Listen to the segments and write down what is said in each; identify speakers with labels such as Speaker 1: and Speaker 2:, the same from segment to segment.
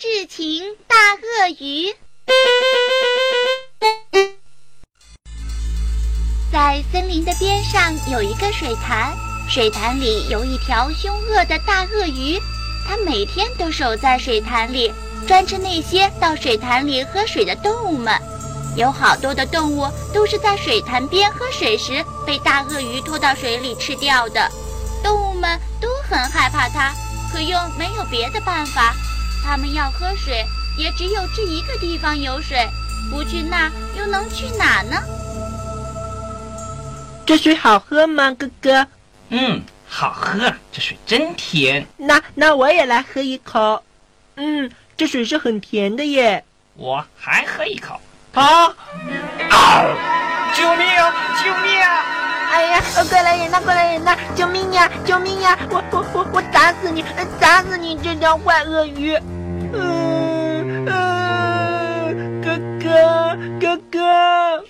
Speaker 1: 智擒大鳄鱼。在森林的边上有一个水潭，水潭里有一条凶恶的大鳄鱼，它每天都守在水潭里，专吃那些到水潭里喝水的动物们。有好多的动物都是在水潭边喝水时被大鳄鱼拖到水里吃掉的，动物们都很害怕它，可又没有别的办法。它们要喝水，也只有这一个地方有水，不去那又能去哪呢？
Speaker 2: 这水好喝吗，哥哥？
Speaker 3: 嗯，好喝，这水真甜。
Speaker 2: 那那我也来喝一口。嗯，这水是很甜的耶。
Speaker 3: 我还喝一口。
Speaker 2: 啊！
Speaker 3: 啊！救命啊！救命啊！
Speaker 2: 哎呀，快来人呐！快来人呐！救命呀！救命呀！我我我我打死你！打死你这条坏鳄鱼！嗯嗯，哥哥哥哥。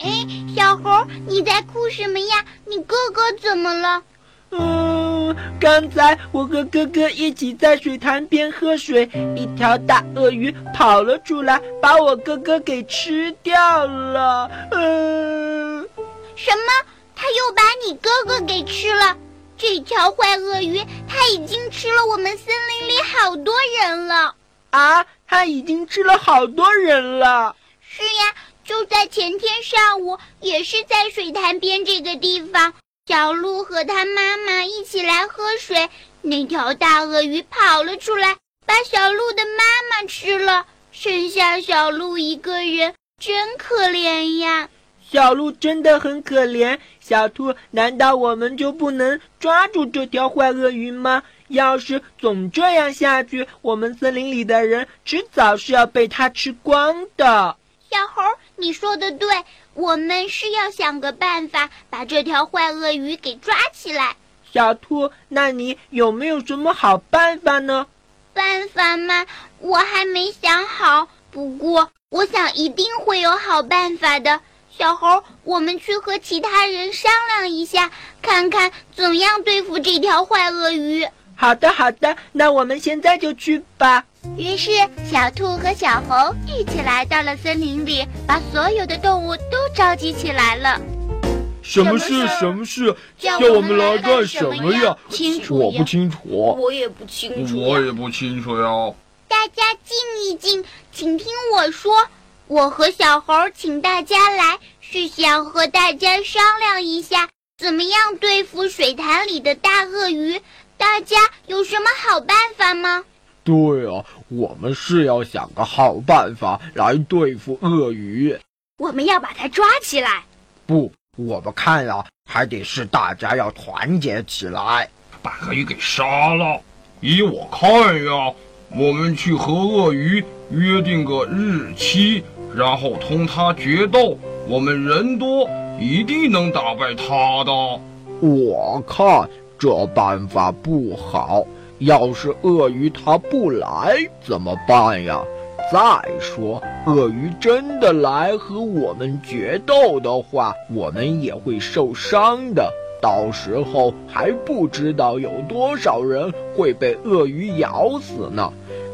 Speaker 1: 哎，小猴，你在哭什么呀？你哥哥怎么了？
Speaker 2: 嗯，刚才我和哥哥一起在水潭边喝水，一条大鳄鱼跑了出来，把我哥哥给吃掉了。嗯，
Speaker 1: 什么？他又把你哥哥给吃了？这条坏鳄鱼，它已经吃了我们森林里好多人了。
Speaker 2: 啊，它已经吃了好多人了。
Speaker 1: 是呀。就在前天上午，也是在水潭边这个地方，小鹿和他妈妈一起来喝水，那条大鳄鱼跑了出来，把小鹿的妈妈吃了，剩下小鹿一个人，真可怜呀！
Speaker 2: 小鹿真的很可怜。小兔，难道我们就不能抓住这条坏鳄鱼吗？要是总这样下去，我们森林里的人迟早是要被它吃光的。
Speaker 1: 小猴，你说的对，我们是要想个办法把这条坏鳄鱼给抓起来。
Speaker 2: 小兔，那你有没有什么好办法呢？
Speaker 1: 办法嘛，我还没想好。不过，我想一定会有好办法的。小猴，我们去和其他人商量一下，看看怎样对付这条坏鳄鱼。
Speaker 2: 好的，好的，那我们现在就去吧。
Speaker 1: 于是，小兔和小猴一起来到了森林里，把所有的动物都召集起来了。
Speaker 4: 什么事？什么事？叫我们来干什么呀？
Speaker 1: 清楚
Speaker 4: 我不清楚。
Speaker 1: 我也不清楚。
Speaker 4: 我也不清楚呀。
Speaker 1: 大家静一静，请听我说。我和小猴请大家来，是想和大家商量一下，怎么样对付水潭里的大鳄鱼。大家有什么好办法吗？
Speaker 4: 对啊，我们是要想个好办法来对付鳄鱼。
Speaker 1: 我们要把它抓起来。
Speaker 4: 不，我们看啊，还得是大家要团结起来，把鳄鱼给杀了。依我看呀，我们去和鳄鱼约定个日期，然后同它决斗。我们人多，一定能打败它的。我看这办法不好。要是鳄鱼它不来怎么办呀？再说，鳄鱼真的来和我们决斗的话，我们也会受伤的。到时候还不知道有多少人会被鳄鱼咬死呢。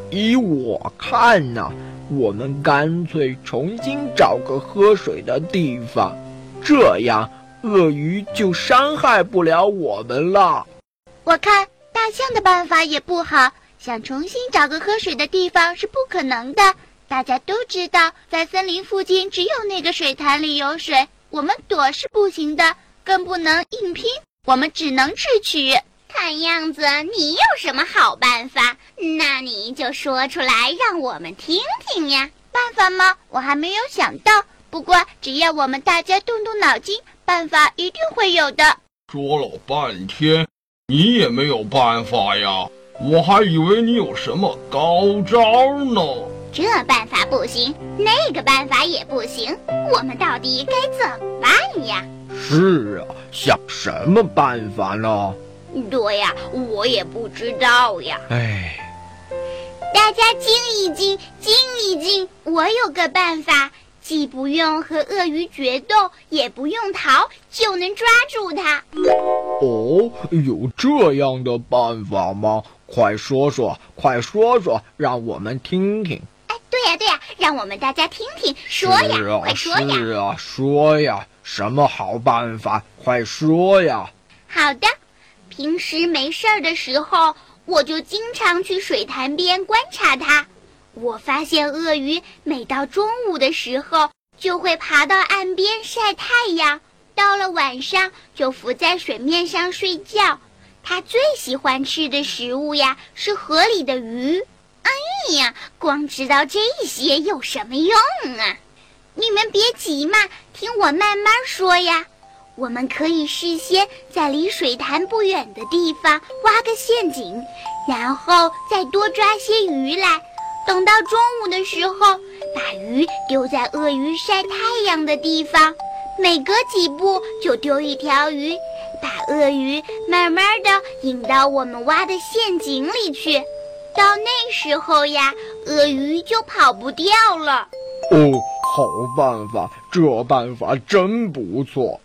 Speaker 4: 依我看呢，我们干脆重新找个喝水的地方，这样鳄鱼就伤害不了我们了。
Speaker 1: 我看。大象的办法也不好，想重新找个喝水的地方是不可能的。大家都知道，在森林附近只有那个水潭里有水，我们躲是不行的，更不能硬拼。我们只能智取。看样子你有什么好办法？那你就说出来让我们听听呀。办法吗？我还没有想到。不过只要我们大家动动脑筋，办法一定会有的。
Speaker 4: 说了半天。你也没有办法呀，我还以为你有什么高招呢。
Speaker 1: 这办法不行，那个办法也不行，我们到底该怎么办呀？
Speaker 4: 是啊，想什么办法呢？
Speaker 1: 对呀，我也不知道呀。
Speaker 4: 哎，
Speaker 1: 大家静一静，静一静，我有个办法。既不用和鳄鱼决斗，也不用逃，就能抓住它。
Speaker 4: 哦，有这样的办法吗？快说说，快说说，让我们听听。
Speaker 1: 哎，对呀对呀，让我们大家听听，说呀，快说呀！
Speaker 4: 是啊，说呀，什么好办法？快说呀！
Speaker 1: 好的，平时没事儿的时候，我就经常去水潭边观察它。我发现鳄鱼每到中午的时候，就会爬到岸边晒太阳，到了晚上就浮在水面上睡觉。它最喜欢吃的食物呀，是河里的鱼。哎呀，光知道这些有什么用啊？你们别急嘛，听我慢慢说呀。我们可以事先在离水潭不远的地方挖个陷阱，然后再多抓些鱼来。等到中午的时候，把鱼丢在鳄鱼晒太阳的地方，每隔几步就丢一条鱼。把鳄鱼慢慢的引到我们挖的陷阱里去，到那时候呀，鳄鱼就跑不掉了。
Speaker 4: 哦，好办法，这办法真不错，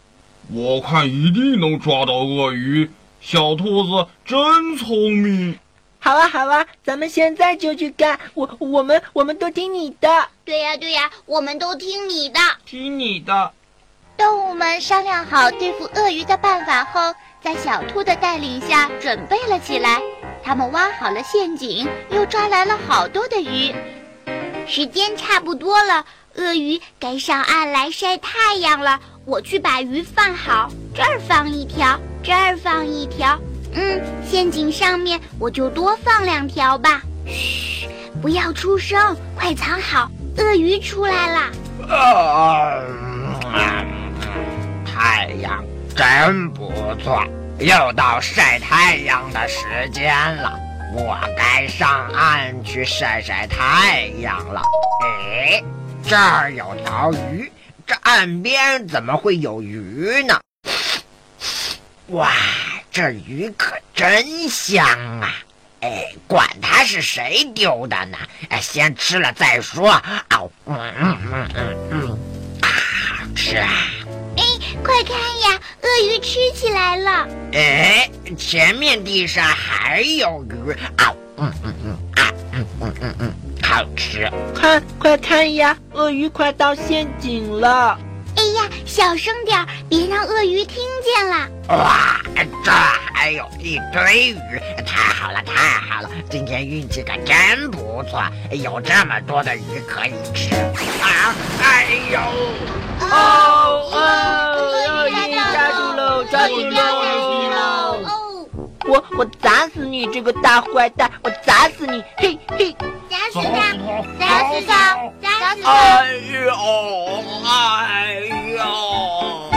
Speaker 3: 我看一定能抓到鳄鱼。小兔子真聪明。
Speaker 2: 好啊，好啊，咱们现在就去干。我，我们，我们都听你的。
Speaker 1: 对呀，对呀，我们都听你的，
Speaker 3: 听你的。
Speaker 1: 动物们商量好对付鳄鱼的办法后，在小兔的带领下准备了起来。他们挖好了陷阱，又抓来了好多的鱼。时间差不多了，鳄鱼该上岸来晒太阳了。我去把鱼放好，这儿放一条，这儿放一条。嗯，陷阱上面我就多放两条吧。嘘，不要出声，快藏好，鳄鱼出来了。
Speaker 5: 啊太阳真不错，又到晒太阳的时间了，我该上岸去晒晒太阳了。哎，这儿有条鱼，这岸边怎么会有鱼呢？哇，这鱼可真香啊！哎，管它是谁丢的呢，哎，先吃了再说。哦，嗯嗯嗯嗯嗯，好吃啊！
Speaker 1: 哎快看呀，鳄鱼吃起来了！
Speaker 5: 哎，前面地上还有鱼啊！嗯嗯嗯啊嗯嗯嗯嗯，好吃！
Speaker 2: 看，快看呀，鳄鱼快到陷阱了！
Speaker 1: 哎呀，小声点，别让鳄鱼听见了！
Speaker 5: 哇，这还有一堆鱼，太好了，太好了！今天运气可真不错，有这么多的鱼可以吃！啊，哎呦！
Speaker 2: 哦哦！鳄鱼抓住喽！抓住喽！我我砸死你，这个大坏蛋，我砸死你，嘿嘿，
Speaker 1: 砸死他，砸死他，砸死他，哎呦，
Speaker 5: 哎呦。